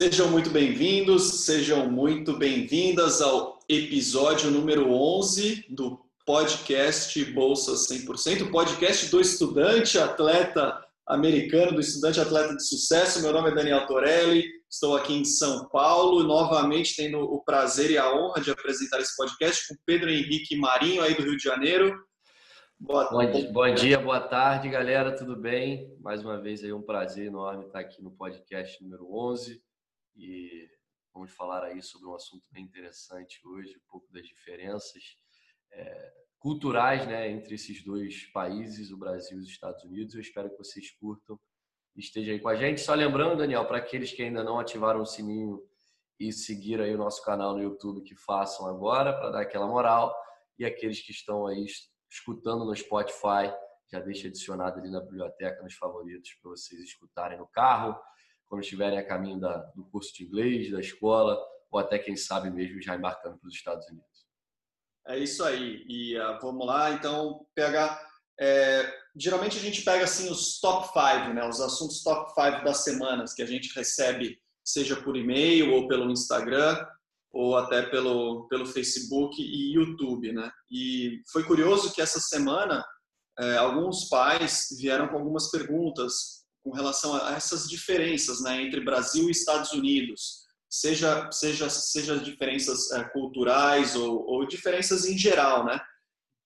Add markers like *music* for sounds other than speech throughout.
Sejam muito bem-vindos, sejam muito bem-vindas ao episódio número 11 do podcast Bolsa 100%, podcast do estudante atleta americano, do estudante atleta de sucesso. Meu nome é Daniel Torelli, estou aqui em São Paulo, novamente tendo o prazer e a honra de apresentar esse podcast com Pedro Henrique Marinho, aí do Rio de Janeiro. Boa, bom, bom, dia, boa tarde, galera, tudo bem? Mais uma vez aí um prazer enorme estar aqui no podcast número 11 e vamos falar aí sobre um assunto bem interessante hoje, um pouco das diferenças é, culturais né, entre esses dois países, o Brasil e os Estados Unidos. Eu espero que vocês curtam e estejam aí com a gente. Só lembrando, Daniel, para aqueles que ainda não ativaram o sininho e seguir aí o nosso canal no YouTube, que façam agora para dar aquela moral. E aqueles que estão aí escutando no Spotify, já deixa adicionado ali na biblioteca, nos favoritos, para vocês escutarem no carro, quando estiverem a caminho da, do curso de inglês, da escola, ou até, quem sabe mesmo, já embarcando para os Estados Unidos. É isso aí. E uh, vamos lá, então, pegar. É, geralmente a gente pega assim os top 5, né, os assuntos top 5 das semanas que a gente recebe, seja por e-mail ou pelo Instagram ou até pelo, pelo Facebook e YouTube, né? E foi curioso que essa semana é, alguns pais vieram com algumas perguntas com relação a essas diferenças né, entre Brasil e Estados Unidos, seja seja seja diferenças é, culturais ou, ou, diferenças em geral, né?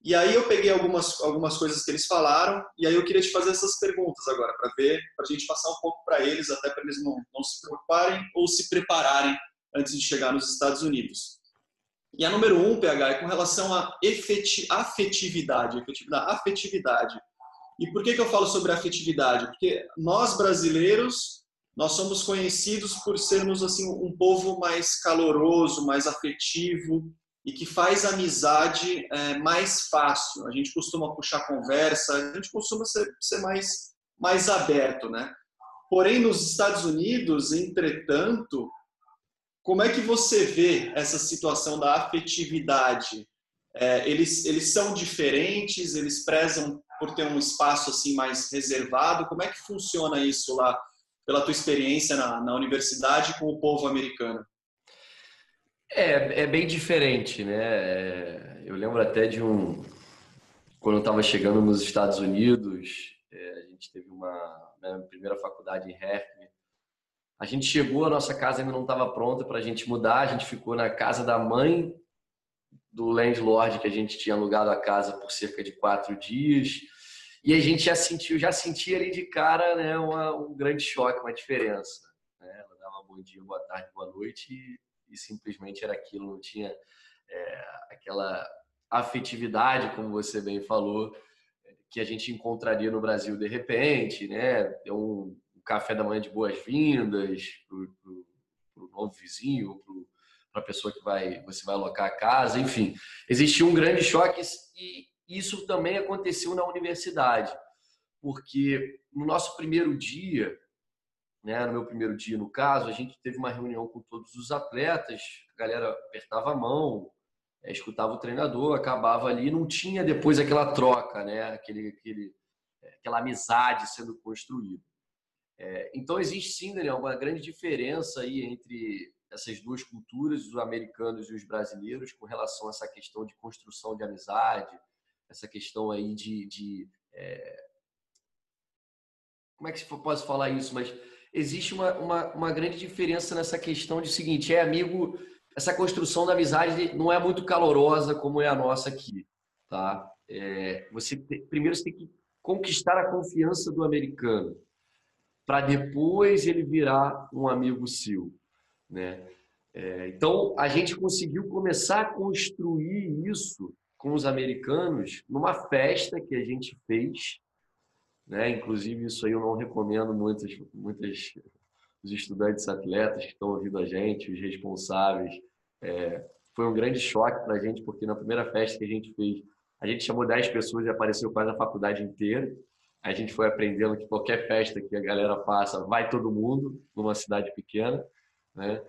E aí eu peguei algumas algumas coisas que eles falaram e aí eu queria te fazer essas perguntas agora para ver, para a gente passar um pouco para eles, até para eles não, não se preocuparem ou se prepararem antes de chegar nos Estados Unidos. E a número um, PH, é com relação à afetividade, afetividade, afetividade. E por que, que eu falo sobre afetividade? Porque nós brasileiros, nós somos conhecidos por sermos assim um povo mais caloroso, mais afetivo e que faz amizade é, mais fácil. A gente costuma puxar conversa, a gente costuma ser, ser mais, mais aberto, né? Porém, nos Estados Unidos, entretanto, como é que você vê essa situação da afetividade? É, eles, eles são diferentes, eles prezam por ter um espaço assim mais reservado. Como é que funciona isso lá, pela tua experiência na, na universidade com o povo americano? É, é bem diferente, né? É, eu lembro até de um quando eu estava chegando nos Estados Unidos, é, a gente teve uma né, primeira faculdade em Hertford. A gente chegou, a nossa casa ainda não estava pronta para a gente mudar. A gente ficou na casa da mãe do landlord que a gente tinha alugado a casa por cerca de quatro dias. E a gente já sentiu, já sentia ali de cara né, uma, um grande choque, uma diferença. Né? Ela dava bom dia, boa tarde, boa noite e, e simplesmente era aquilo, não tinha é, aquela afetividade, como você bem falou, que a gente encontraria no Brasil de repente, né? Um, um café da manhã de boas-vindas para o novo vizinho, para a pessoa que vai, você vai alocar a casa, enfim. Existiu um grande choque e, isso também aconteceu na universidade, porque no nosso primeiro dia, né, no meu primeiro dia, no caso, a gente teve uma reunião com todos os atletas, a galera apertava a mão, é, escutava o treinador, acabava ali, não tinha depois aquela troca, né, aquele, aquele, é, aquela amizade sendo construída. É, então existe sim, Daniel, uma grande diferença aí entre essas duas culturas, os americanos e os brasileiros, com relação a essa questão de construção de amizade, essa questão aí de, de é... como é que se posso falar isso, mas existe uma, uma, uma, grande diferença nessa questão de seguinte, é amigo, essa construção da amizade não é muito calorosa como é a nossa aqui, tá? É, você primeiro você tem que conquistar a confiança do americano para depois ele virar um amigo seu, né? É, então a gente conseguiu começar a construir isso com os americanos numa festa que a gente fez, né? Inclusive isso aí eu não recomendo muitas muitas os estudantes atletas que estão ouvindo a gente, os responsáveis. É, foi um grande choque para a gente porque na primeira festa que a gente fez a gente chamou 10 pessoas e apareceu quase a faculdade inteira. A gente foi aprendendo que qualquer festa que a galera passa, vai todo mundo, numa cidade pequena. Né?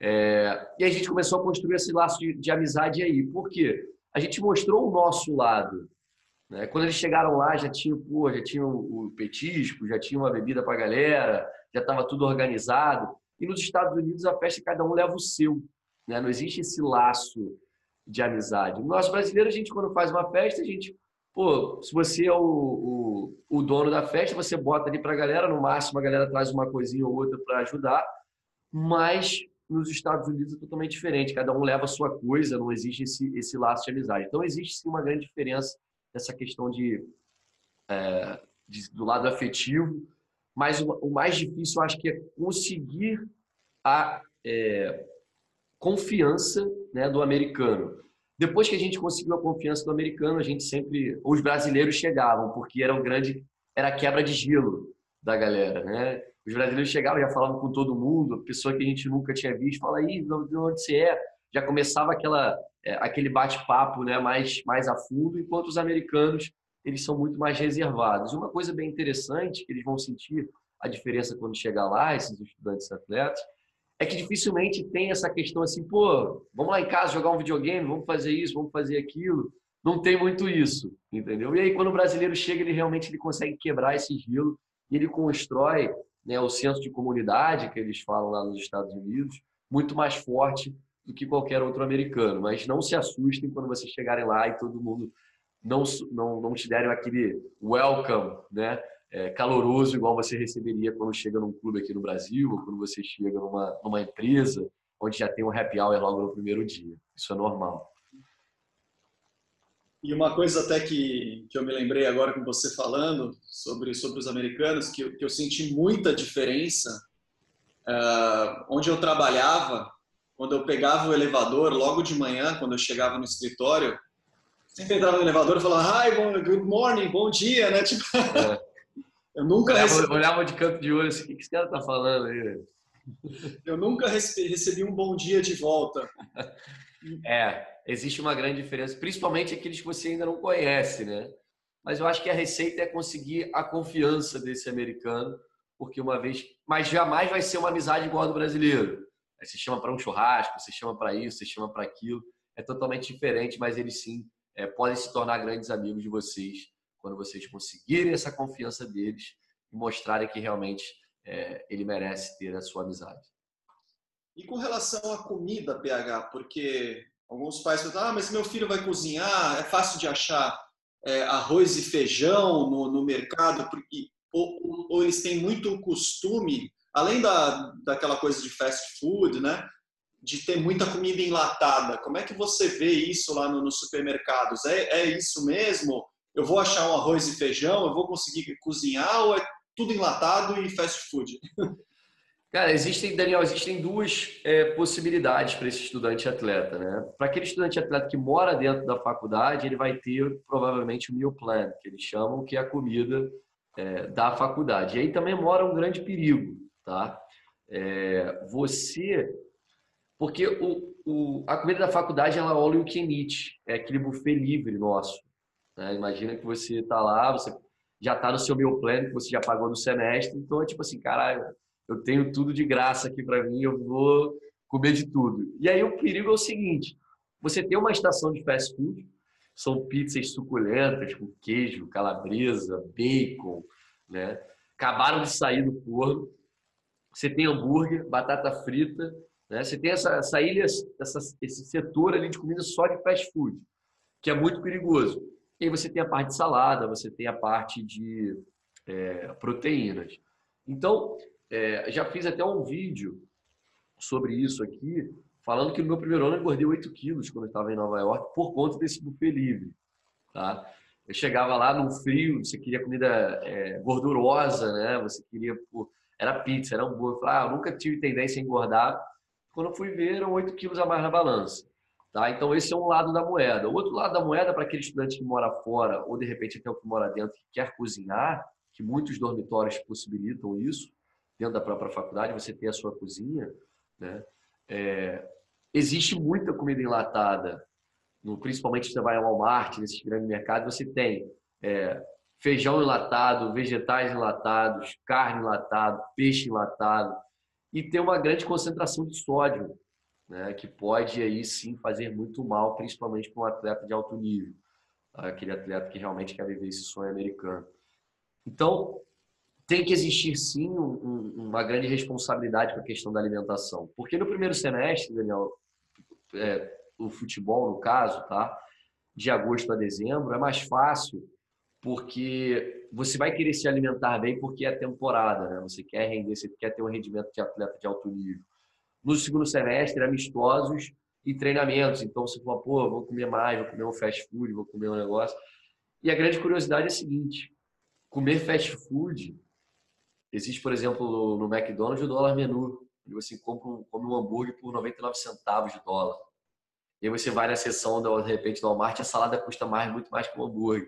É, e a gente começou a construir esse laço de, de amizade aí. Por quê? A gente mostrou o nosso lado. Né? Quando eles chegaram lá, já tinha, pô, já tinha o petisco, já tinha uma bebida para a galera, já estava tudo organizado. E nos Estados Unidos, a festa cada um leva o seu. Né? Não existe esse laço de amizade. Nós brasileiros, a gente, quando faz uma festa, a gente, pô, se você é o, o, o dono da festa, você bota ali para a galera, no máximo a galera traz uma coisinha ou outra para ajudar, mas nos Estados Unidos é totalmente diferente, cada um leva a sua coisa, não existe esse, esse laço de amizade. Então, existe sim uma grande diferença nessa questão de, é, de do lado afetivo, mas o, o, mais difícil, eu acho que é conseguir a é, confiança né, do americano. Depois que a gente conseguiu a confiança do americano, a gente sempre, os brasileiros chegavam, porque era um grande, era a quebra de gelo da galera, né? Os brasileiros chegavam, já falavam com todo mundo, pessoa que a gente nunca tinha visto, fala aí, de onde você é? Já começava aquela, é, aquele bate-papo, né, mais mais a fundo, enquanto os americanos eles são muito mais reservados. Uma coisa bem interessante que eles vão sentir a diferença quando chegar lá, esses estudantes atletas, é que dificilmente tem essa questão assim, pô, vamos lá em casa jogar um videogame, vamos fazer isso, vamos fazer aquilo. Não tem muito isso, entendeu? E aí quando o brasileiro chega, ele realmente ele consegue quebrar esse gelo e ele constrói né, o senso de comunidade que eles falam lá nos Estados Unidos muito mais forte do que qualquer outro americano. Mas não se assustem quando vocês chegarem lá e todo mundo não, não, não te derem aquele welcome, né? é, caloroso igual você receberia quando chega num clube aqui no Brasil, ou quando você chega numa, numa empresa onde já tem um happy hour logo no primeiro dia. Isso é normal. E uma coisa até que, que eu me lembrei agora com você falando sobre, sobre os americanos, que eu, que eu senti muita diferença uh, onde eu trabalhava, quando eu pegava o elevador logo de manhã, quando eu chegava no escritório, sempre entrava no elevador e falava, hi, good morning, bom dia, né? *laughs* Tipo, é. Eu nunca olhava, recebi... olhava de canto de olho assim, o que esse cara tá falando aí? Eu nunca recebi um bom dia de volta. *laughs* É, existe uma grande diferença, principalmente aqueles que você ainda não conhece, né? Mas eu acho que a receita é conseguir a confiança desse americano, porque uma vez, mas jamais vai ser uma amizade igual a do brasileiro. Aí você chama para um churrasco, você chama para isso, você chama para aquilo, é totalmente diferente, mas eles sim é, podem se tornar grandes amigos de vocês quando vocês conseguirem essa confiança deles e mostrarem que realmente é, ele merece ter a sua amizade. E com relação à comida, PH, porque alguns pais falam, ah, mas meu filho vai cozinhar, é fácil de achar é, arroz e feijão no, no mercado, porque, ou, ou, eles têm muito costume, além da, daquela coisa de fast food, né? De ter muita comida enlatada. Como é que você vê isso lá no, nos supermercados? É, é isso mesmo? eu vou achar um arroz e feijão, eu vou conseguir cozinhar ou é tudo enlatado e fast food? *laughs* Cara, existem, Daniel, existem duas é, possibilidades para esse estudante atleta, né? Para aquele estudante atleta que mora dentro da faculdade, ele vai ter provavelmente o meal plan, que eles chamam que é a comida é, da faculdade. E aí também mora um grande perigo, tá? É, você, porque o, o, a comida da faculdade ela olha o que emite, é aquele buffet livre nosso. Né? Imagina que você está lá, você já está no seu meu plano, que você já pagou no semestre, então é tipo assim, caralho, eu tenho tudo de graça aqui para mim, eu vou comer de tudo. E aí o perigo é o seguinte, você tem uma estação de fast food, são pizzas suculentas com queijo, calabresa, bacon, né? Acabaram de sair do forno. Você tem hambúrguer, batata frita, né? Você tem essa, essa ilha, essa, esse setor ali de comida só de fast food, que é muito perigoso. E aí você tem a parte de salada, você tem a parte de é, proteínas. Então, é, já fiz até um vídeo sobre isso aqui, falando que no meu primeiro ano eu engordei 8 quilos quando eu estava em Nova York por conta desse buffet livre. Tá? Eu chegava lá no frio, você queria comida é, gordurosa, né? Você queria... Pô, era pizza, era hambúrguer. Falei, ah, eu nunca tive tendência a engordar. Quando eu fui ver, eram 8 quilos a mais na balança. Tá? Então, esse é um lado da moeda. O outro lado da moeda, para aquele estudante que mora fora, ou de repente até o que mora dentro, que quer cozinhar, que muitos dormitórios possibilitam isso, dentro da própria faculdade, você ter a sua cozinha. Né? É, existe muita comida enlatada, no, principalmente se você vai ao Walmart, nesses grandes mercados, você tem é, feijão enlatado, vegetais enlatados, carne enlatada, peixe enlatado, e tem uma grande concentração de sódio né, que pode aí sim fazer muito mal, principalmente para um atleta de alto nível, tá? aquele atleta que realmente quer viver esse sonho americano. Então, tem que existir sim um, uma grande responsabilidade com a questão da alimentação. Porque no primeiro semestre, Daniel, é, o futebol, no caso, tá? de agosto a dezembro, é mais fácil porque você vai querer se alimentar bem porque é temporada, né? Você quer render, você quer ter um rendimento de atleta de alto nível. No segundo semestre, amistosos e treinamentos. Então, você fala, pô, vou comer mais, vou comer um fast food, vou comer um negócio. E a grande curiosidade é a seguinte: comer fast food Existe, por exemplo, no McDonald's o dólar menu. E você compra um, come um hambúrguer por 99 centavos de dólar. E aí você vai na seção, de repente, do Walmart, a salada custa mais, muito mais que um hambúrguer,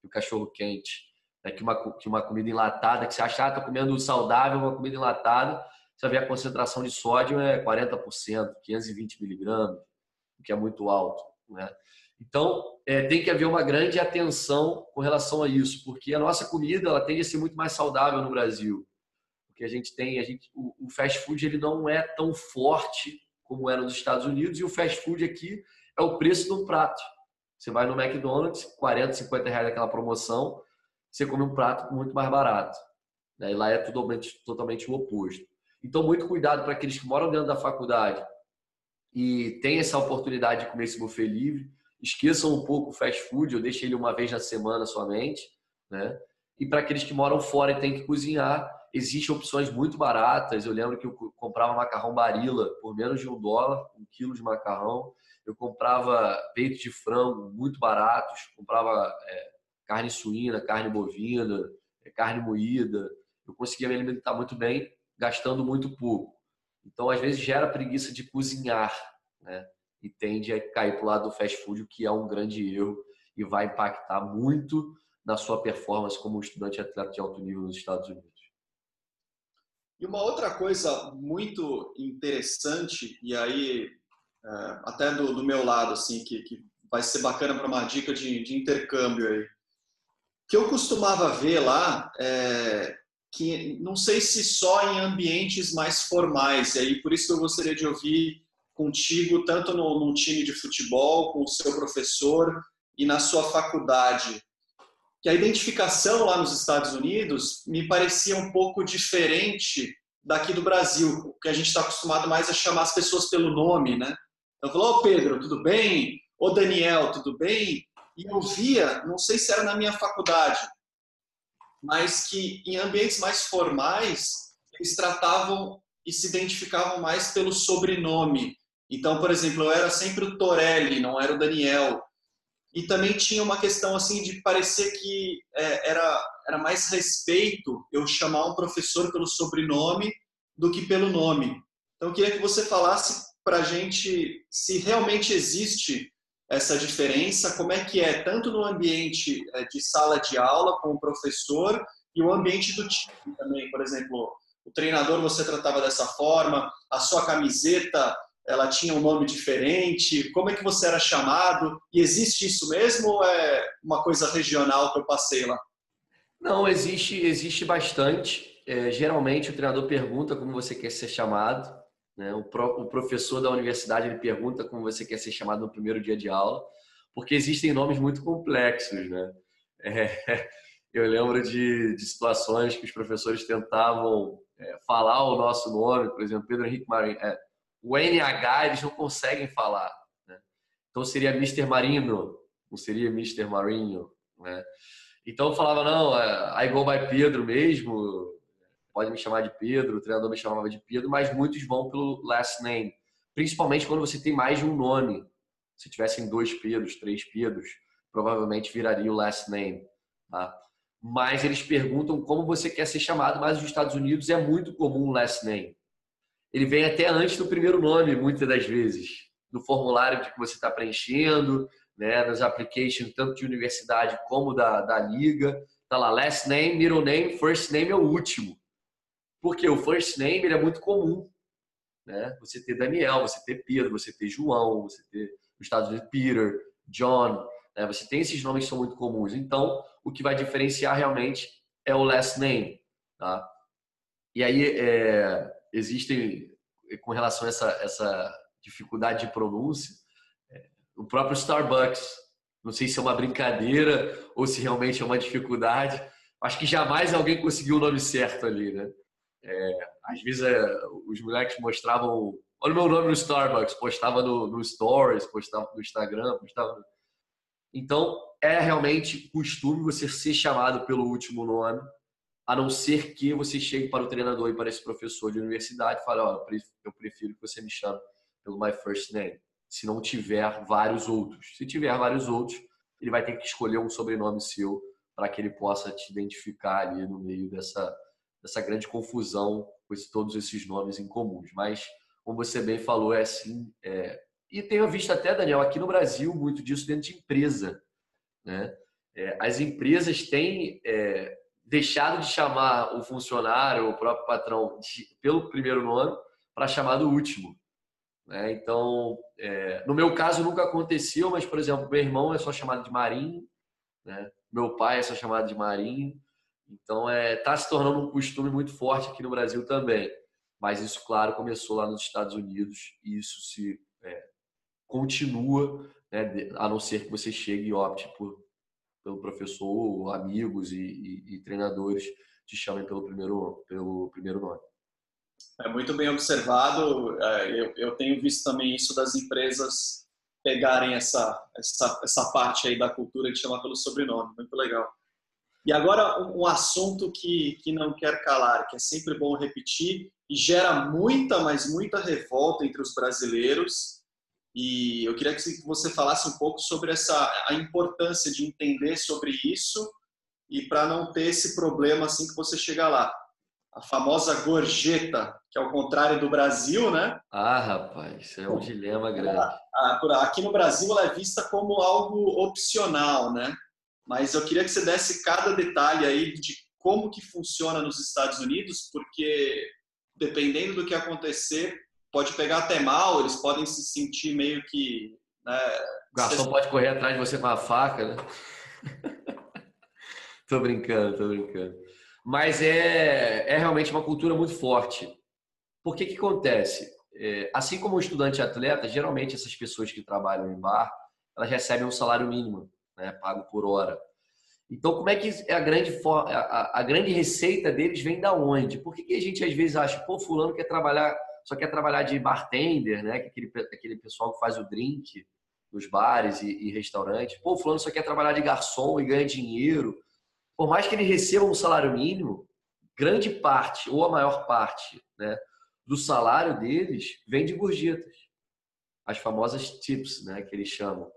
que o cachorro quente. É que uma, que uma comida enlatada, que você acha, ah, tô comendo saudável, uma comida enlatada, você vê a concentração de sódio é 40%, 520 miligramas, o que é muito alto. Né? Então, é, tem que haver uma grande atenção com relação a isso, porque a nossa comida ela tende a ser muito mais saudável no Brasil. Porque a gente tem, a gente, o, o fast food ele não é tão forte como era nos Estados Unidos, e o fast food aqui é o preço de um prato. Você vai no McDonald's, 40, 50 reais aquela promoção, você come um prato muito mais barato. Né? E lá é totalmente, totalmente o oposto. Então, muito cuidado para aqueles que moram dentro da faculdade e têm essa oportunidade de comer esse buffet livre esqueçam um pouco o fast food, eu deixo ele uma vez na semana somente, né? E para aqueles que moram fora e têm que cozinhar, existem opções muito baratas. Eu lembro que eu comprava macarrão Barilla por menos de um dólar, um quilo de macarrão. Eu comprava peito de frango muito baratos, comprava é, carne suína, carne bovina, é, carne moída. Eu conseguia me alimentar muito bem, gastando muito pouco. Então, às vezes, gera preguiça de cozinhar, né? E tende a cair para o lado do fast food, o que é um grande erro e vai impactar muito na sua performance como estudante atleta de alto nível nos Estados Unidos. E uma outra coisa muito interessante, e aí é, até do, do, meu lado, assim, que, que vai ser bacana para uma dica de, de, intercâmbio aí, que eu costumava ver lá, é, que não sei se só em ambientes mais formais, e aí por isso que eu gostaria de ouvir contigo, tanto no, num time de futebol, com o seu professor e na sua faculdade. Que a identificação lá nos Estados Unidos me parecia um pouco diferente daqui do Brasil, que a gente está acostumado mais a chamar as pessoas pelo nome, né? Então, falou, ô oh, Pedro, tudo bem? Ô Daniel, tudo bem? E eu via, não sei se era na minha faculdade, mas que em ambientes mais formais, eles tratavam e se identificavam mais pelo sobrenome. Então, por exemplo, eu era sempre o Torelli, não era o Daniel. E também tinha uma questão assim de parecer que é, era, era mais respeito eu chamar um professor pelo sobrenome do que pelo nome. Então, eu queria que você falasse para a gente se realmente existe essa diferença, como é que é, tanto no ambiente é, de sala de aula com o professor e o ambiente do time também. Por exemplo, o treinador você tratava dessa forma, a sua camiseta ela tinha um nome diferente? Como é que você era chamado? E existe isso mesmo ou é uma coisa regional que eu passei lá? Não, existe, existe bastante. É, geralmente o treinador pergunta como você quer ser chamado. Né? O, pro, o, professor da universidade ele pergunta como você quer ser chamado no primeiro dia de aula, porque existem nomes muito complexos. Né? É, *laughs* eu lembro de, de, situações que os professores tentavam é, falar o nosso nome, por exemplo, Pedro Henrique Marinho. O NH eles não conseguem falar. Né? Então seria Mr. Marino, não seria Mr. Marinho. Né? Então eu falava, não, é, I go by Pedro mesmo, pode me chamar de Pedro, o treinador me chamava de Pedro, mas muitos vão pelo last name, principalmente quando você tem mais de um nome. Se tivessem dois Pedros, três Pedros, provavelmente viraria o last name. Tá? Mas eles perguntam como você quer ser chamado, mas nos Estados Unidos é muito comum o last name ele vem até antes do primeiro nome, muitas das vezes, no formulário que você está preenchendo, né, nas applications, tanto de universidade como da, da liga. Tá lá, last name, middle name, first name é o último. Porque o first name ele é muito comum. Né? Você ter Daniel, você ter Pedro, você ter João, você ter nos Estados Unidos Peter, John. Né? Você tem esses nomes que são muito comuns. Então, o que vai diferenciar realmente é o last name. Tá? E aí, é, existem, com relação a essa, essa dificuldade de pronúncia, é, o próprio Starbucks, não sei se é uma brincadeira ou se realmente é uma dificuldade, acho que jamais alguém conseguiu o nome certo ali, né? É, às vezes é, os moleques mostravam, olha o meu nome no Starbucks, postava no, no Stories, postava no Instagram, postava. Então é realmente costume você ser chamado pelo último nome, a não ser que você chegue para o treinador e para esse professor de universidade e fale, oh, eu prefiro que você me chame pelo my first name, se não tiver vários outros. Se tiver vários outros, ele vai ter que escolher um sobrenome seu para que ele possa te identificar ali no meio dessa, dessa grande confusão com todos esses nomes em comuns. Mas, como você bem falou, é assim. É... E tenho visto até, Daniel, aqui no Brasil, muito disso dentro de empresa. Né? É, as empresas têm é, deixado de chamar o funcionário, o próprio patrão, de, pelo primeiro nome para chamar do último. Né? Então, é, no meu caso nunca aconteceu, mas, por exemplo, meu irmão é só chamado de Marinho, né? meu pai é só chamado de Marinho. Então, está é, tá se tornando um costume muito forte aqui no Brasil também. Mas isso, claro, começou lá nos Estados Unidos e isso se é, continua, né? a não ser que você chegue e opte por, pelo professor, amigos e, e, e treinadores te chamem pelo primeiro, pelo primeiro nome. É muito bem observado. É, eu, eu tenho visto também isso das empresas pegarem essa, essa, essa parte aí da cultura de chamar pelo sobrenome. Muito legal. E agora um assunto que, que não quer calar, que é sempre bom repetir e gera muita, mas muita revolta entre os brasileiros. E eu queria que você falasse um pouco sobre essa a importância de entender sobre isso e para não ter esse problema assim que você chega lá a famosa gorjeta, que é o contrário do Brasil, né? Ah, rapaz, é um dilema grande. Aqui no Brasil ela é vista como algo opcional, né? Mas eu queria que você desse cada detalhe aí de como que funciona nos Estados Unidos, porque dependendo do que acontecer, pode pegar até mal, eles podem se sentir meio que... Né, o garçom pode correr atrás de você com a faca, né? *laughs* tô brincando, tô brincando. Mas é, é realmente uma cultura muito forte. Por que que acontece? É, assim como o estudante atleta, geralmente essas pessoas que trabalham em bar, elas recebem um salário mínimo, né, pago por hora. Então, como é que é a grande, a, a grande receita deles vem da onde? Por que, que a gente às vezes acha, pô, fulano quer trabalhar, só quer trabalhar de bartender, né? Que aquele, aquele pessoal que faz o drink nos bares e, e restaurantes. Pô, fulano só quer trabalhar de garçom e ganha dinheiro por mais que ele receba um salário mínimo, grande parte ou a maior parte né, do salário deles vem de gorjetas, as famosas tips, né, que eles chamam.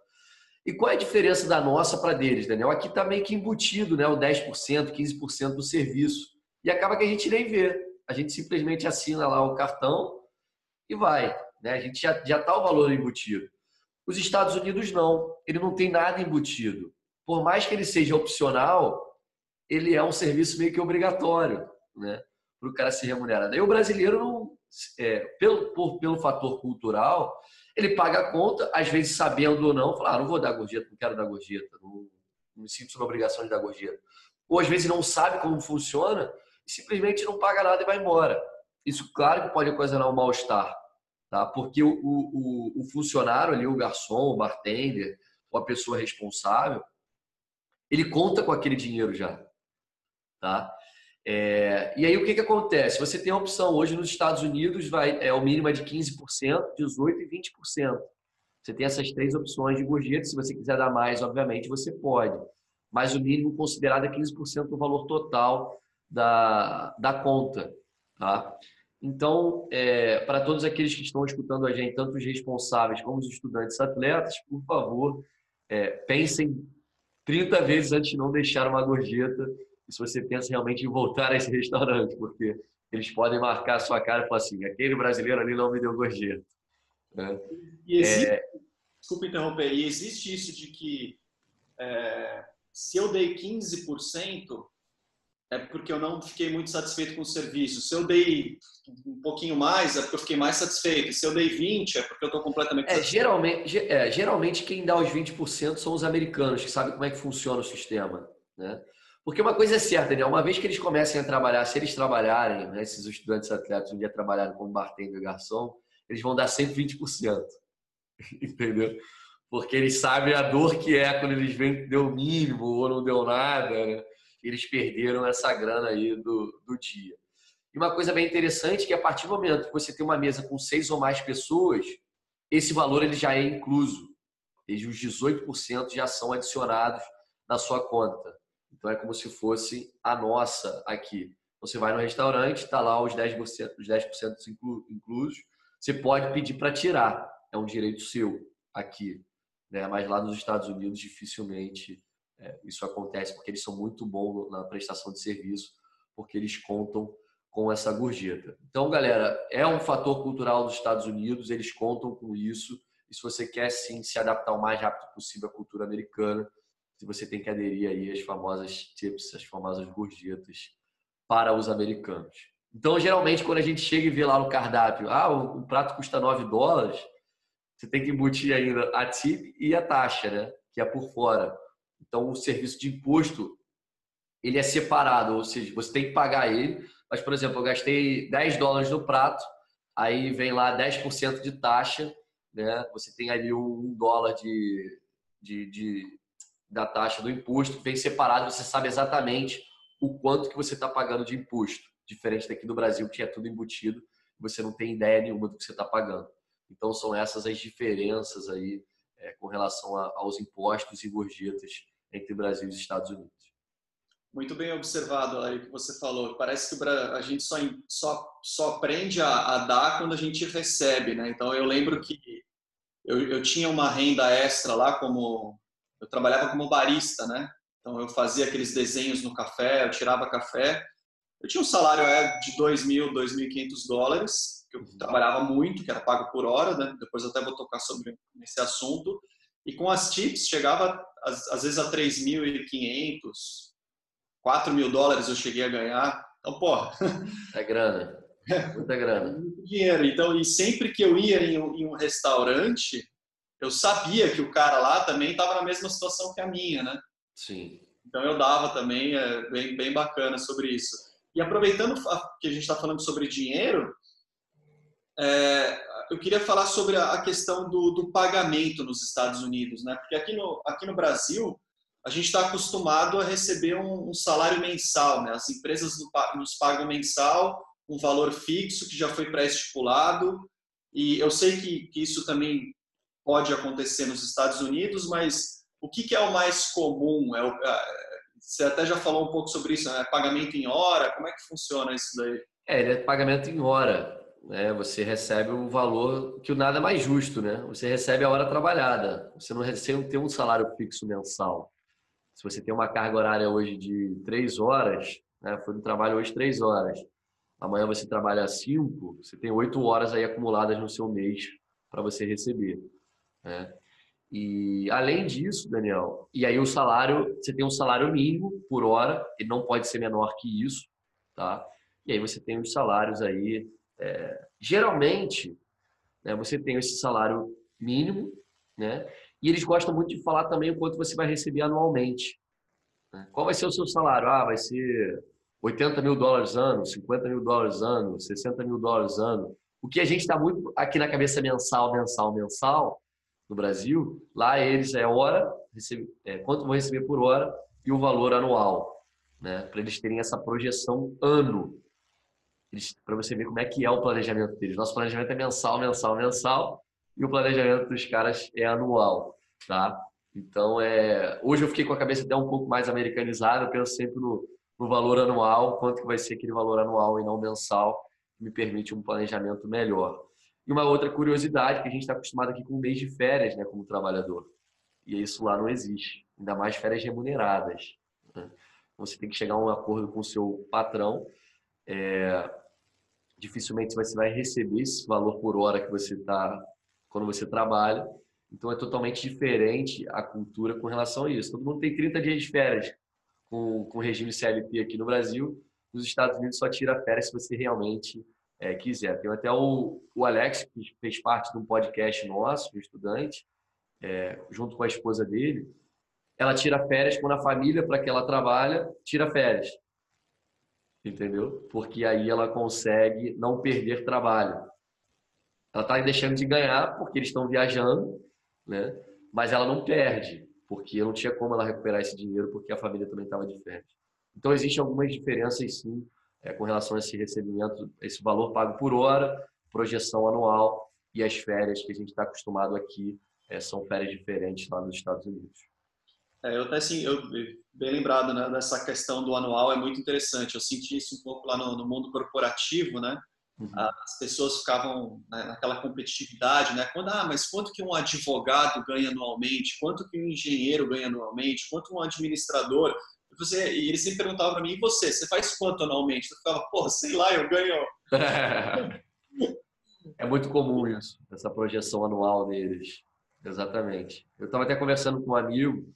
E qual é a diferença da nossa para deles, Daniel? Aqui está meio que embutido, né, o 10%, 15% do serviço. E acaba que a gente nem vê. A gente simplesmente assina lá o cartão e vai. Né? A gente já está o valor embutido. Os Estados Unidos não. Ele não tem nada embutido. Por mais que ele seja opcional, ele é um serviço meio que obrigatório, né? Para o cara se remunerar. Daí o brasileiro, não, é, pelo, por, pelo fator cultural, ele paga a conta, às vezes sabendo ou não, fala, ah, não vou dar gorjeta, não quero dar gorjeta, não, não me sinto sob obrigação de dar gorjeta. Ou às vezes não sabe como funciona e simplesmente não paga nada e vai embora. Isso, claro que pode ocasionar um mal-estar, tá? Porque o, o, o funcionário ali, o garçom, o bartender, ou a pessoa responsável, ele conta com aquele dinheiro já. Tá? É, e aí o que, que acontece? Você tem a opção, hoje nos Estados Unidos vai, é o mínimo é de 15%, 18% e 20%. Você tem essas três opções de gorjeta. Se você quiser dar mais, obviamente, você pode. Mas o mínimo considerado é 15% do valor total da, da conta. Tá? Então, é, para todos aqueles que estão escutando a gente, tanto os responsáveis como os estudantes atletas, por favor, é, pensem 30 vezes antes de não deixar uma gorjeta e se você pensa realmente em voltar a esse *laughs* restaurante, porque eles podem marcar a sua cara e falar assim, aquele brasileiro ali não me deu gorjeta. Né? E existe, é... Desculpa interromper, e existe isso de que é, se eu dei 15%, é porque eu não fiquei muito satisfeito com o serviço. Se eu dei um pouquinho mais, é porque eu fiquei mais satisfeito. Se eu dei 20, é porque eu estou completamente é, satisfeito. Geralmente, é, geralmente, quem dá os 20% são os americanos, que sabem como é que funciona o sistema. Né? Porque uma coisa é certa, Daniel, uma vez que eles comecem a trabalhar, se eles trabalharem, né, esses estudantes atletas um dia trabalharem como bartender garçom, eles vão dar 120%. *laughs* Entendeu? Porque eles sabem a dor que é quando eles veem que deu o mínimo ou não deu nada. Né? Eles perderam essa grana aí do, do dia. E uma coisa bem interessante é que a partir do momento que você tem uma mesa com seis ou mais pessoas, esse valor ele já é incluso. E os 18% já são adicionados na sua conta. Então é como se fosse a nossa aqui. Você vai no restaurante, está lá os 10%, os 10% inclusos. Você pode pedir para tirar, é um direito seu aqui. Né? Mas lá nos Estados Unidos, dificilmente é, isso acontece, porque eles são muito bons na prestação de serviço, porque eles contam com essa gorjeta. Então, galera, é um fator cultural dos Estados Unidos, eles contam com isso. E se você quer sim se adaptar o mais rápido possível à cultura americana, você tem que aderir aí às famosas tips, as famosas gorjetas para os americanos. Então, geralmente, quando a gente chega e vê lá no cardápio, ah, o, prato custa 9 dólares, você tem que embutir ainda a tip e a taxa, né? Que é por fora. Então, o serviço de imposto, ele é separado, ou seja, você tem que pagar ele, mas, por exemplo, eu gastei 10 dólares no prato, aí vem lá 10% de taxa, né? Você tem ali um dólar de, de, de, da taxa do imposto, vem separado, você sabe exatamente o quanto que você está pagando de imposto. Diferente daqui do Brasil, que é tudo embutido, você não tem ideia nenhuma do que você está pagando. Então, são essas as diferenças aí é, com relação a, aos impostos e gorjetas entre Brasil e Estados Unidos. Muito bem observado aí que você falou. Parece que a gente só, só, só aprende a, a dar quando a gente recebe, né? Então eu lembro que eu, eu tinha uma renda extra lá como eu trabalhava como barista, né? Então eu fazia aqueles desenhos no café, eu tirava café. Eu tinha um salário é, de 2.000, 2.500 dólares, que eu uhum. trabalhava muito, que era pago por hora, né? Depois eu até vou tocar sobre esse assunto. E com as tips chegava às, às vezes a 3.500, 4 mil dólares eu cheguei a ganhar. Então, pô. *laughs* É grana. Muita grana. Muito dinheiro. Então, e sempre que eu ia em um, em um restaurante, eu sabia que o cara lá também estava na mesma situação que a minha, né? Sim. Então eu dava também, é bem, bem bacana sobre isso. E aproveitando que a gente está falando sobre dinheiro, é, eu queria falar sobre a questão do, do, pagamento nos Estados Unidos, né? Porque aqui no, aqui no Brasil a gente está acostumado a receber um, um, salário mensal, né? As empresas nos pagam mensal, um valor fixo que já foi pré-estipulado. E eu sei que, que isso também pode acontecer nos Estados Unidos, mas o que, que é o mais comum? É o, é, você até já falou um pouco sobre isso, né? Pagamento em hora, como é que funciona isso daí? É, ele é pagamento em hora. Né? Você recebe o valor que o nada é mais justo, né? Você recebe a hora trabalhada. Você não recebe tem um salário fixo mensal. Se você tem uma carga horária hoje de três horas, né? foi no trabalho hoje três horas. Amanhã você trabalha cinco, você tem oito horas aí acumuladas no seu mês para você receber. Né? E além disso, Daniel, e aí o salário, você tem um salário mínimo por hora, ele não pode ser menor que isso, tá? E aí você tem os salários aí, é, geralmente, né, você tem esse salário mínimo, né? E eles gostam muito de falar também o quanto você vai receber anualmente. Né? Qual vai ser o seu salário? Ah, vai ser 80 mil dólares ano, 50 mil dólares ano, 60 mil dólares ano. O que a gente está muito aqui na cabeça mensal, mensal, mensal, no Brasil, lá eles é hora, recebe, é, quanto vão receber por hora e o valor anual, né? Para eles terem essa projeção ano, para você ver como é que é o planejamento deles. Nosso planejamento é mensal, mensal, mensal e o planejamento dos caras é anual, tá? Então, é, hoje eu fiquei com a cabeça até um pouco mais americanizada, eu penso sempre no, no valor anual, quanto que vai ser aquele valor anual e não mensal, que me permite um planejamento melhor. E uma outra curiosidade, que a gente está acostumado aqui com um mês de férias, né, como trabalhador. E isso lá não existe, ainda mais férias remuneradas. Né? Você tem que chegar a um acordo com o seu patrão. É... Dificilmente você vai receber esse valor por hora que você está quando você trabalha. Então é totalmente diferente a cultura com relação a isso. Todo mundo tem 30 dias de férias com, com regime CLT aqui no Brasil. Nos Estados Unidos só tira férias se você realmente é, quiser. Tem até o, o Alex, que fez parte de um podcast nosso, de estudante, é, junto com a esposa dele. Ela tira férias quando a família para que ela trabalha tira férias. Entendeu? Porque aí ela consegue não perder trabalho. Ela está deixando de ganhar porque eles estão viajando, né? mas ela não perde, porque não tinha como ela recuperar esse dinheiro porque a família também estava de férias. Então, existem algumas diferenças, sim, é, com relação a esse recebimento, esse valor pago por hora, projeção anual e as férias que a gente está acostumado aqui, é, são férias diferentes lá nos Estados Unidos. É, eu até assim, eu, bem lembrado né, dessa questão do anual, é muito interessante. Eu senti isso um pouco lá no, no mundo corporativo, né? Uhum. As pessoas ficavam né, naquela competitividade, né? Quando, ah, mas quanto que um advogado ganha anualmente? Quanto que um engenheiro ganha anualmente? Quanto um administrador? E, você, e eles sempre perguntavam para mim, e você? Você faz quanto anualmente? Eu ficava, pô, sei lá, eu ganho... *laughs* é muito comum isso, essa projeção anual deles. Exatamente. Eu estava até conversando com um amigo,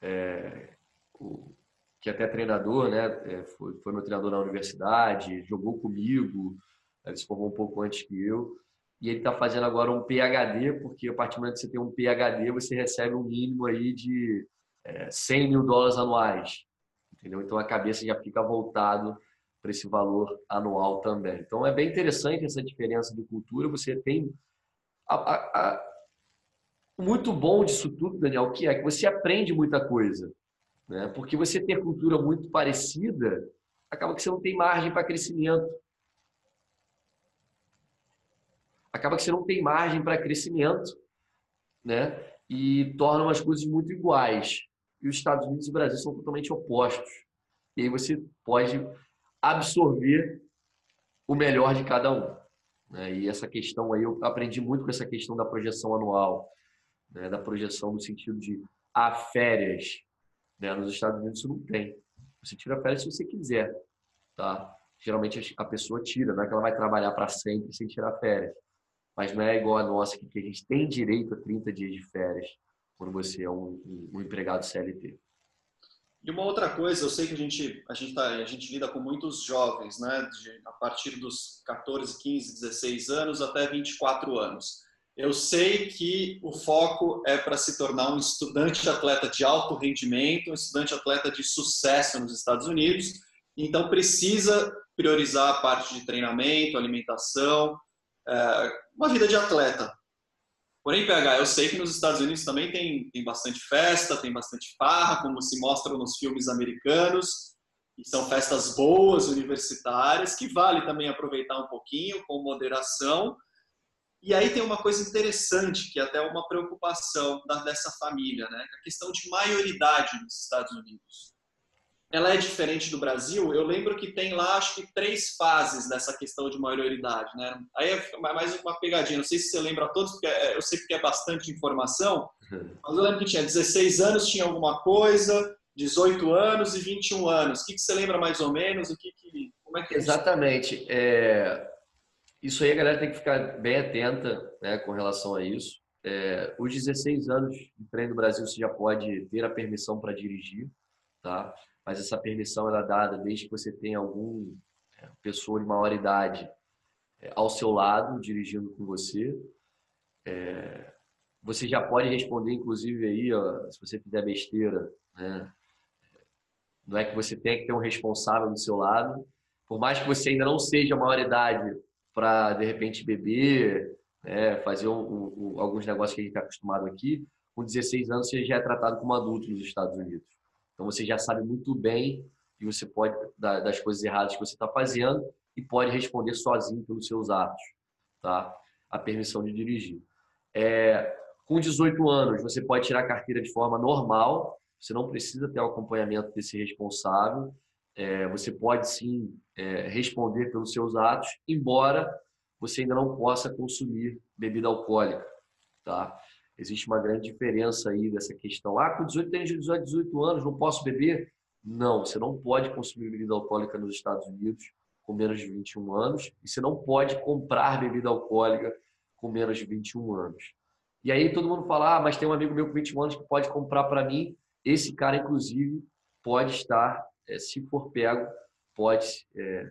é, o, que é até treinador, né? É, foi, foi meu treinador na universidade, jogou comigo, ele se formou um pouco antes que eu. E ele está fazendo agora um PhD, porque a partir do momento que você tem um PhD, você recebe um mínimo aí de é, 100 mil dólares anuais. Entendeu? Então a cabeça já fica voltado para esse valor anual também. Então é bem interessante essa diferença de cultura. Você tem a, a... muito bom disso tudo, Daniel, que é que você aprende muita coisa, né? Porque você ter cultura muito parecida, acaba que você não tem margem para crescimento. acaba que você não tem margem para crescimento, né? E torna as coisas muito iguais. E os Estados Unidos e o Brasil são totalmente opostos. E aí você pode absorver o melhor de cada um. Né? E essa questão aí, eu aprendi muito com essa questão da projeção anual, né? da projeção no sentido de há férias. Né? Nos Estados Unidos isso não tem. Você tira férias se você quiser. Tá? Geralmente a pessoa tira, não é que ela vai trabalhar para sempre sem tirar férias mas não é igual a nossa, que a gente tem direito a 30 dias de férias quando você é um, um, um empregado CLT. E uma outra coisa, eu sei que a gente a gente, tá, a gente lida com muitos jovens, né, de, a partir dos 14, 15, 16 anos até 24 anos. Eu sei que o foco é para se tornar um estudante atleta de alto rendimento, um estudante atleta de sucesso nos Estados Unidos, então precisa priorizar a parte de treinamento, alimentação, é, uma vida de atleta. Porém, PH, eu sei que nos Estados Unidos também tem, tem bastante festa, tem bastante farra, como se mostra nos filmes americanos, e são festas boas, universitárias, que vale também aproveitar um pouquinho, com moderação. E aí tem uma coisa interessante, que é até uma preocupação dessa família, né? A questão de maioridade nos Estados Unidos ela é diferente do Brasil. Eu lembro que tem lá, acho que três fases dessa questão de maioridade, né? Aí é mais uma pegadinha. Não sei se você lembra todos, porque é, eu sei que é bastante informação. Uhum. Mas eu lembro que tinha 16 anos, tinha alguma coisa, 18 anos e 21 anos. O que, que você lembra mais ou menos? O que, que como é que é Exatamente. É... Isso aí a galera tem que ficar bem atenta né, com relação a isso. É... Os 16 anos de treino no Brasil você já pode ter a permissão para dirigir, tá? mas essa permissão é dada desde que você tenha algum é, pessoa de maior idade é, ao seu lado, dirigindo com você. É, você já pode responder, inclusive, aí, ó, se você fizer besteira, né? Não é que você tenha que ter um responsável do seu lado. Por mais que você ainda não seja maior idade para, de repente, beber, né? fazer um, um, alguns negócios que a gente está acostumado aqui, com 16 anos você já é tratado como adulto nos Estados Unidos. Então você já sabe muito bem e você pode das coisas erradas que você está fazendo e pode responder sozinho pelos seus atos, tá? A permissão de dirigir. É, com 18 anos você pode tirar a carteira de forma normal. Você não precisa ter o acompanhamento desse responsável. É, você pode sim é, responder pelos seus atos, embora você ainda não possa consumir bebida alcoólica, tá? Existe uma grande diferença aí dessa questão. Ah, com 18, tenho 18, 18 anos, não posso beber? Não, você não pode consumir bebida alcoólica nos Estados Unidos com menos de 21 anos e você não pode comprar bebida alcoólica com menos de 21 anos. E aí todo mundo fala, ah, mas tem um amigo meu com 21 anos que pode comprar para mim. Esse cara, inclusive, pode estar, é, se for pego, pode é,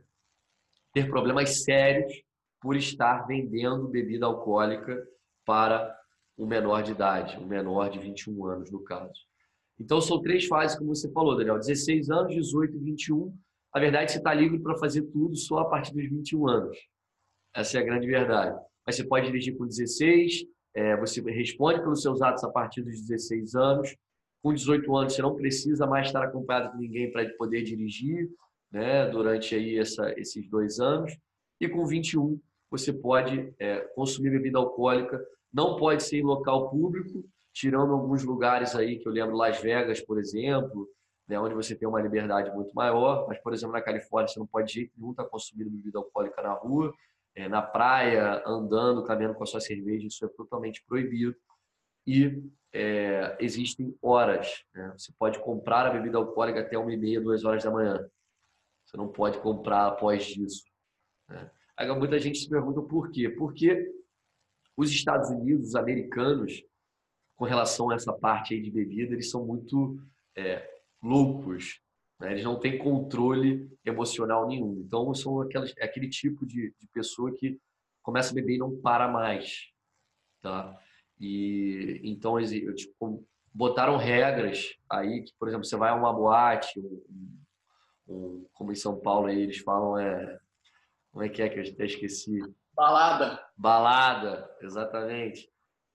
ter problemas sérios por estar vendendo bebida alcoólica para um menor de idade, um menor de 21 anos, no caso. Então, são três fases, como você falou, Daniel: 16 anos, 18 e 21. A verdade você está livre para fazer tudo só a partir dos 21 anos. Essa é a grande verdade. Mas você pode dirigir com 16, é, você responde pelos seus atos a partir dos 16 anos, Com 18 anos, você não precisa mais estar acompanhado de ninguém para poder dirigir, né? Durante aí essa, esses dois anos. E com 21, você pode é, consumir bebida alcoólica. Não pode ser em local público, tirando alguns lugares aí que eu lembro, Las Vegas, por exemplo, né, onde você tem uma liberdade muito maior. Mas, por exemplo, na Califórnia, você não pode de jeito nenhum estar consumindo bebida alcoólica na rua, é, na praia, andando, caminhando com a sua cerveja. Isso é totalmente proibido. E é, existem horas. Né? Você pode comprar a bebida alcoólica até uma e meia, duas horas da manhã. Você não pode comprar após disso. Né? Muita gente se pergunta por quê? Porque os Estados Unidos, os americanos, com relação a essa parte aí de bebida, eles são muito é, loucos. Né? Eles não têm controle emocional nenhum. Então, são aquelas, é aquele tipo de, de pessoa que começa a beber e não para mais. Tá? E então tipo, botaram regras aí que, por exemplo, você vai a uma boate, um, um, como em São Paulo aí eles falam é como é que é que eu até esqueci? Balada. Balada, exatamente.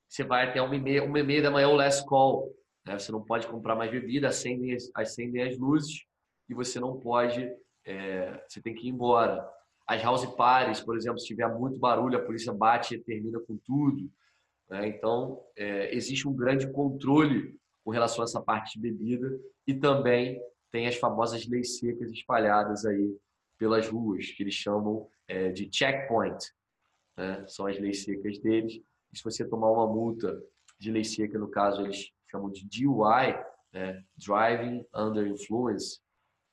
Você vai até uma e meia, uma e meia da manhã o last call. Né? Você não pode comprar mais bebida, acendem, acendem as luzes e você não pode, é, você tem que ir embora. As house parties, por exemplo, se tiver muito barulho, a polícia bate e termina com tudo. Né? Então, é, existe um grande controle com relação a essa parte de bebida e também tem as famosas leis secas espalhadas aí pelas ruas, que eles chamam é, de checkpoint. Né? São as leis secas deles. E se você tomar uma multa de lei seca, no caso eles chamam de DUI, né? Driving Under Influence,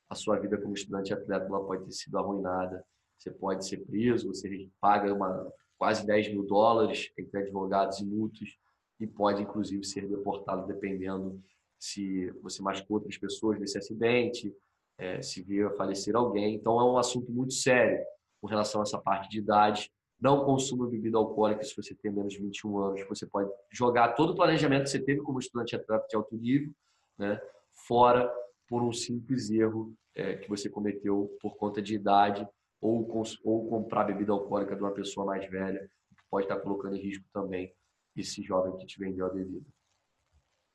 a sua vida como estudante atleta pode ter sido arruinada. Você pode ser preso, você paga uma, quase 10 mil dólares entre advogados e multas e pode, inclusive, ser deportado dependendo se você machucou outras pessoas nesse acidente, é, se vier falecer alguém. Então, é um assunto muito sério com relação a essa parte de idade. Não consuma bebida alcoólica se você tem menos de 21 anos. Você pode jogar todo o planejamento que você teve como estudante atleta de alto nível né, fora por um simples erro é, que você cometeu por conta de idade ou, ou comprar bebida alcoólica de uma pessoa mais velha, que pode estar colocando em risco também esse jovem que te vendeu a bebida.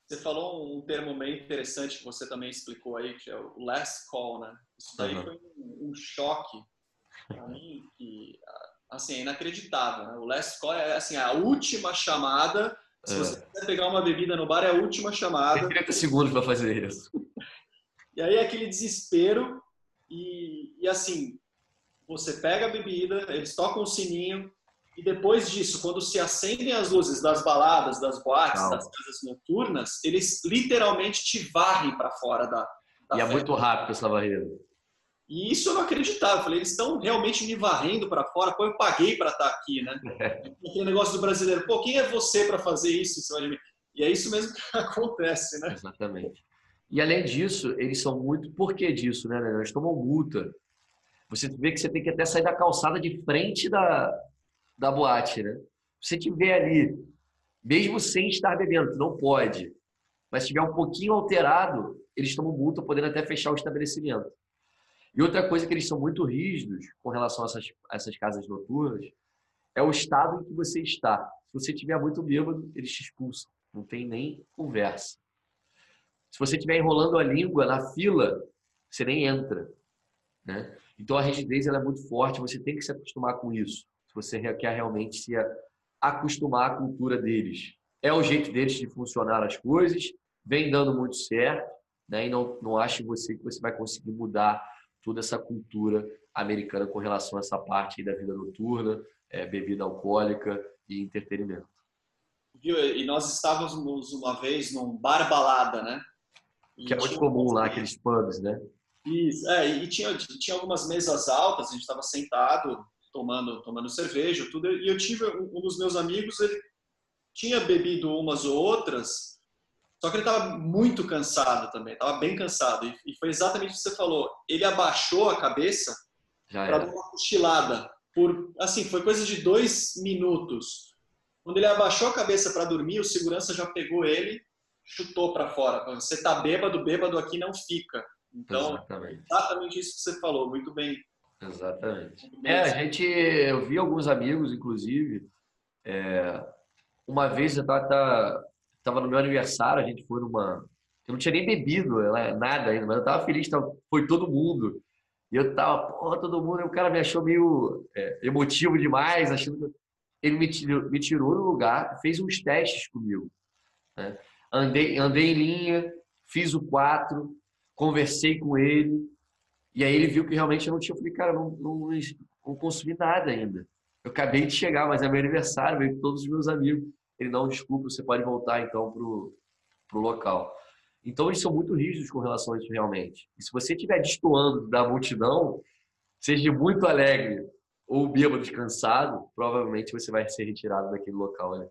Você falou um termo meio interessante que você também explicou aí, que é o last call, né? Isso daí uhum. foi um, um choque para mim que assim, é inacreditável, né? O last call é assim, a última chamada. Se é. você quiser pegar uma bebida no bar, é a última chamada. Tem 30 segundos para fazer isso. E aí aquele desespero e, e assim, você pega a bebida, eles tocam o sininho, e depois disso, quando se acendem as luzes das baladas, das boates, das casas noturnas, eles literalmente te varrem para fora da, da E é muito rápido essa varrida. E isso eu não acreditava. Eu falei, eles estão realmente me varrendo para fora, pô, eu paguei para estar tá aqui, né? *laughs* Aquele negócio do brasileiro, pô, quem é você para fazer isso em cima de mim? E é isso mesmo *laughs* que acontece, né? Exatamente. E além disso, eles são muito. Por que disso, né, Eles tomam multa. Você vê que você tem que até sair da calçada de frente da, da boate, né? Se você tiver ali, mesmo sem estar bebendo, não pode, mas se estiver um pouquinho alterado, eles tomam multa, podendo até fechar o estabelecimento. E outra coisa que eles são muito rígidos com relação a essas, a essas casas noturnas é o estado em que você está. Se você estiver muito bêbado, eles te expulsam. Não tem nem conversa. Se você estiver enrolando a língua na fila, você nem entra. Né? Então a rigidez ela é muito forte, você tem que se acostumar com isso. Se você quer realmente se acostumar à cultura deles. É o jeito deles de funcionar as coisas, vem dando muito certo, né? e não, não ache você que você vai conseguir mudar toda essa cultura americana com relação a essa parte da vida noturna, é, bebida alcoólica e entretenimento. Viu? E nós estávamos uma vez num bar balada, né? que é muito comum lá, aqueles pubs, né? Isso, é, e tinha, tinha algumas mesas altas, a gente estava sentado tomando, tomando cerveja, tudo, e eu tive um, dos meus amigos, ele tinha bebido umas ou outras, só que ele estava muito cansado também, estava bem cansado, e, e, foi exatamente o que você falou, ele abaixou a cabeça para dar uma cochilada, por, assim, foi coisa de dois minutos. Quando ele abaixou a cabeça para dormir, o segurança já pegou ele, chutou para fora. Você tá bêbado, bêbado aqui não fica. Então, exatamente, exatamente isso que você falou, muito bem. Exatamente. Muito bem é, a gente, eu vi alguns amigos, inclusive, é, uma vez eu estava no meu aniversário, a gente foi numa, Eu não tinha nem bebido nada ainda, mas eu tava feliz, tava, foi todo mundo. E eu tava, porra, todo mundo, e o cara me achou meio é, emotivo demais, achando que ele me tirou, me tirou no lugar, fez uns testes comigo. Né? Andei, andei em linha, fiz o 4, conversei com ele, e aí ele viu que realmente eu não tinha. Eu falei, cara, não, não, não consumi nada ainda. Eu acabei de chegar, mas é meu aniversário, veio todos os meus amigos. Ele, não, desculpa, você pode voltar então pro, pro local. Então, eles são muito rígidos com relação a isso realmente. E se você estiver destoando da multidão, seja muito alegre ou bêbado descansado, provavelmente você vai ser retirado daquele local. Né?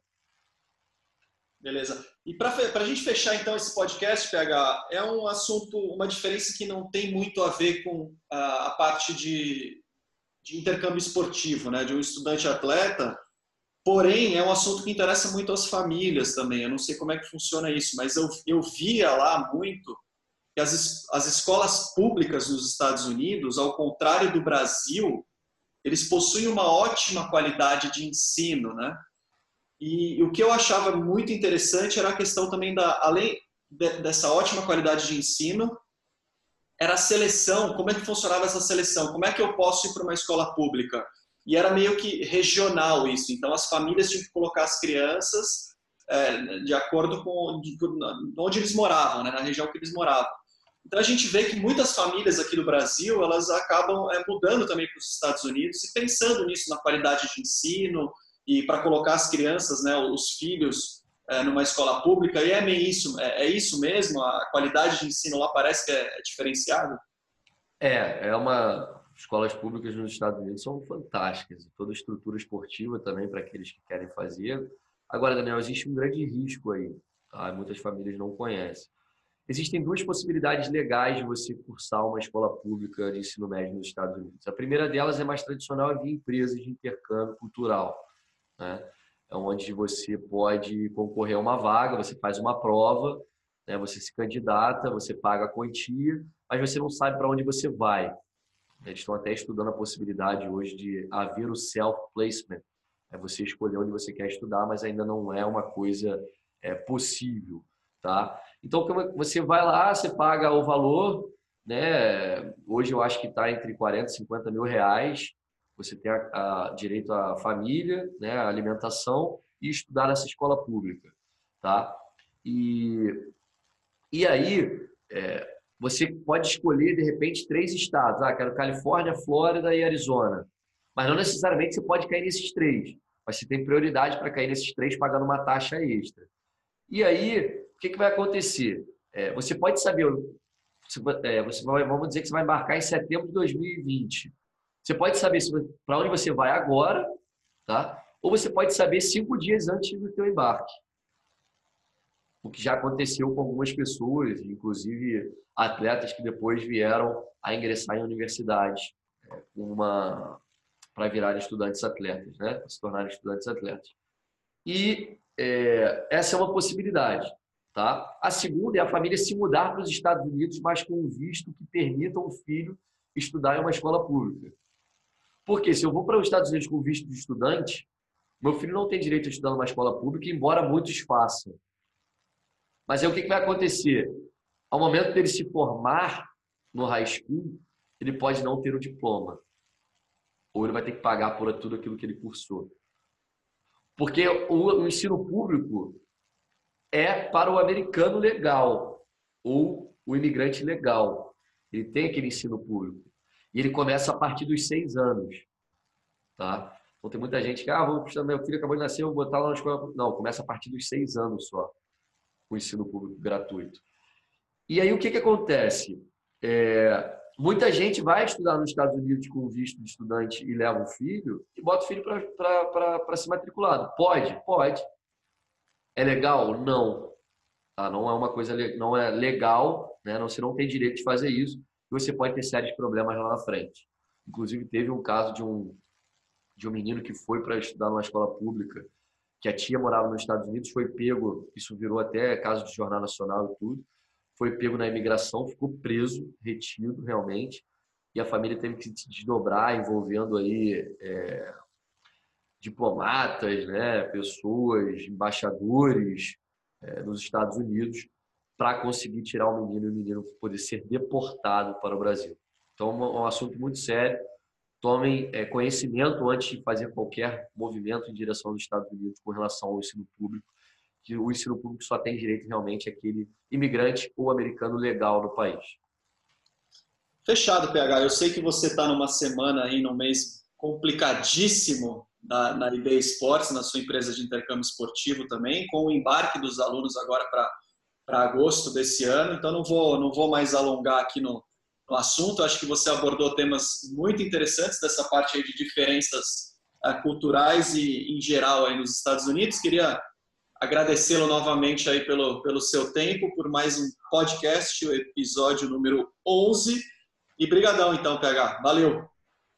Beleza. E para a gente fechar então esse podcast, PH, é um assunto, uma diferença que não tem muito a ver com a, a parte de, de intercâmbio esportivo, né? De um estudante atleta Porém, é um assunto que interessa muito às famílias também. Eu não sei como é que funciona isso, mas eu, eu via lá muito que as, as escolas públicas nos Estados Unidos, ao contrário do Brasil, eles possuem uma ótima qualidade de ensino, né? E, o que eu achava muito interessante era a questão também da, além de, dessa ótima qualidade de ensino, era a seleção. Como é que funcionava essa seleção? Como é que eu posso ir para uma escola pública? e era meio que regional isso. Então as famílias tinham que colocar as crianças é, de acordo com de, onde eles moravam, né, na região que eles moravam. Então a gente vê que muitas famílias aqui do Brasil elas acabam é, mudando também para os Estados Unidos e pensando nisso na qualidade de ensino e para colocar as crianças, né, os filhos é, numa escola pública. E é meio isso, é, é, isso mesmo. A qualidade de ensino lá parece que é, é diferenciada. É, é uma escolas públicas nos Estados Unidos são fantásticas, toda a estrutura esportiva também para aqueles que querem fazer. Agora, Daniel, existe um grande risco aí, tá? muitas famílias não conhecem. Existem duas possibilidades legais de você cursar uma escola pública de ensino médio nos Estados Unidos. A primeira delas é mais tradicional, é via empresas de intercâmbio cultural, né? É onde você pode concorrer a uma vaga, você faz uma prova, né? você se candidata, você paga a quantia, mas você não sabe para onde você vai. Eles estão até estudando a possibilidade hoje de haver o self-placement. É você escolher onde você quer estudar, mas ainda não é uma coisa é, possível, tá? Então, você vai lá, você paga o valor, né? Hoje eu acho que está entre 40 e 50 mil reais. Você tem a, a, direito à família, né? A alimentação e estudar nessa escola pública, tá? E, e aí, é, você pode escolher, de repente, três estados. Ah, quero Califórnia, Flórida e Arizona. Mas não necessariamente você pode cair nesses três. Mas você tem prioridade para cair nesses três pagando uma taxa extra. E aí, o que, que vai acontecer? É, você pode saber, é, você vai, vamos dizer que você vai embarcar em setembro de 2020. Você pode saber para onde você vai agora, tá? ou você pode saber cinco dias antes do seu embarque o que já aconteceu com algumas pessoas, inclusive atletas que depois vieram a ingressar em universidades é, uma para virarem estudantes atletas, né? Para se tornarem estudantes atletas. E é, essa é uma possibilidade, tá? A segunda é a família se mudar para os Estados Unidos, mas com um visto que permita o filho estudar em uma escola pública. Porque se eu vou para os Estados Unidos com visto de estudante, meu filho não tem direito a estudar numa escola pública, embora muitos façam. Mas aí o que vai acontecer? Ao momento dele se formar no high school, ele pode não ter o diploma. Ou ele vai ter que pagar por tudo aquilo que ele cursou. Porque o, ensino público é para o americano legal ou o imigrante legal. Ele tem aquele ensino público. E ele começa a partir dos seis anos. Tá? Então tem muita gente que, ah, vou, meu filho acabou de nascer, vou botar lá na escola. Não, começa a partir dos seis anos só o ensino público gratuito. E aí o que, que acontece? É, muita gente vai estudar nos Estados Unidos com visto de estudante e leva o filho e bota o filho para se matriculado. Pode? Pode. É legal? Não. Tá? Não é uma coisa não é legal, né? Não, você não tem direito de fazer isso e você pode ter sérios problemas lá na frente. Inclusive teve um caso de um de um menino que foi para estudar numa escola pública que a tia morava nos Estados Unidos, foi pego, isso virou até caso de jornal nacional e tudo, foi pego na imigração, ficou preso, retido realmente, e a família teve que se desdobrar, envolvendo aí é, diplomatas, né, pessoas, embaixadores é, nos Estados Unidos, para conseguir tirar o menino e o menino poder ser deportado para o Brasil. Então, é um assunto muito sério. Tomem é, conhecimento antes de fazer qualquer movimento em direção aos Estados Unidos com relação ao ensino público, que o ensino público só tem direito realmente àquele imigrante ou americano legal no país. Fechado, PH. Eu sei que você está numa semana aí, num mês complicadíssimo na, na IB Esportes, na sua empresa de intercâmbio esportivo também, com o embarque dos alunos agora para agosto desse ano. Então, não vou, não vou mais alongar aqui no, no assunto. Acho que você abordou temas muito interessantes dessa parte aí de diferenças uh, culturais e, em geral, aí nos Estados Unidos. Queria agradecê-lo novamente aí pelo, pelo seu tempo, por mais um podcast, o episódio número 11. E brigadão então, PH. Valeu.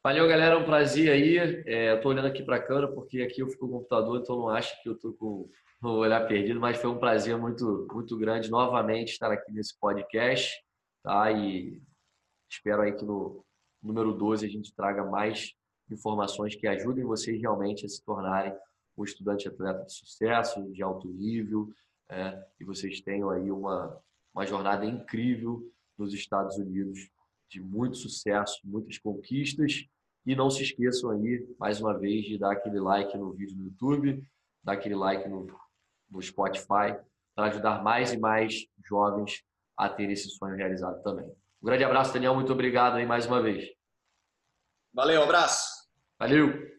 Valeu, galera. É um prazer aí. É, eu tô olhando aqui para a câmera porque aqui eu fico com o computador, então não acho que eu tô com o olhar perdido, mas foi um prazer muito, muito grande novamente estar aqui nesse podcast, tá? E espero aí que no número 12 a gente traga mais informações que ajudem vocês realmente a se tornarem um estudante atleta de sucesso, de alto nível, é, e vocês tenham aí uma, uma jornada incrível nos Estados Unidos de muito sucesso, muitas conquistas. E não se esqueçam aí, mais uma vez, de dar aquele like no vídeo no YouTube, dar aquele like no, no Spotify, para ajudar mais e mais jovens a ter esse sonho realizado também. Um grande abraço, Daniel. Muito obrigado aí mais uma vez. Valeu, abraço. Valeu.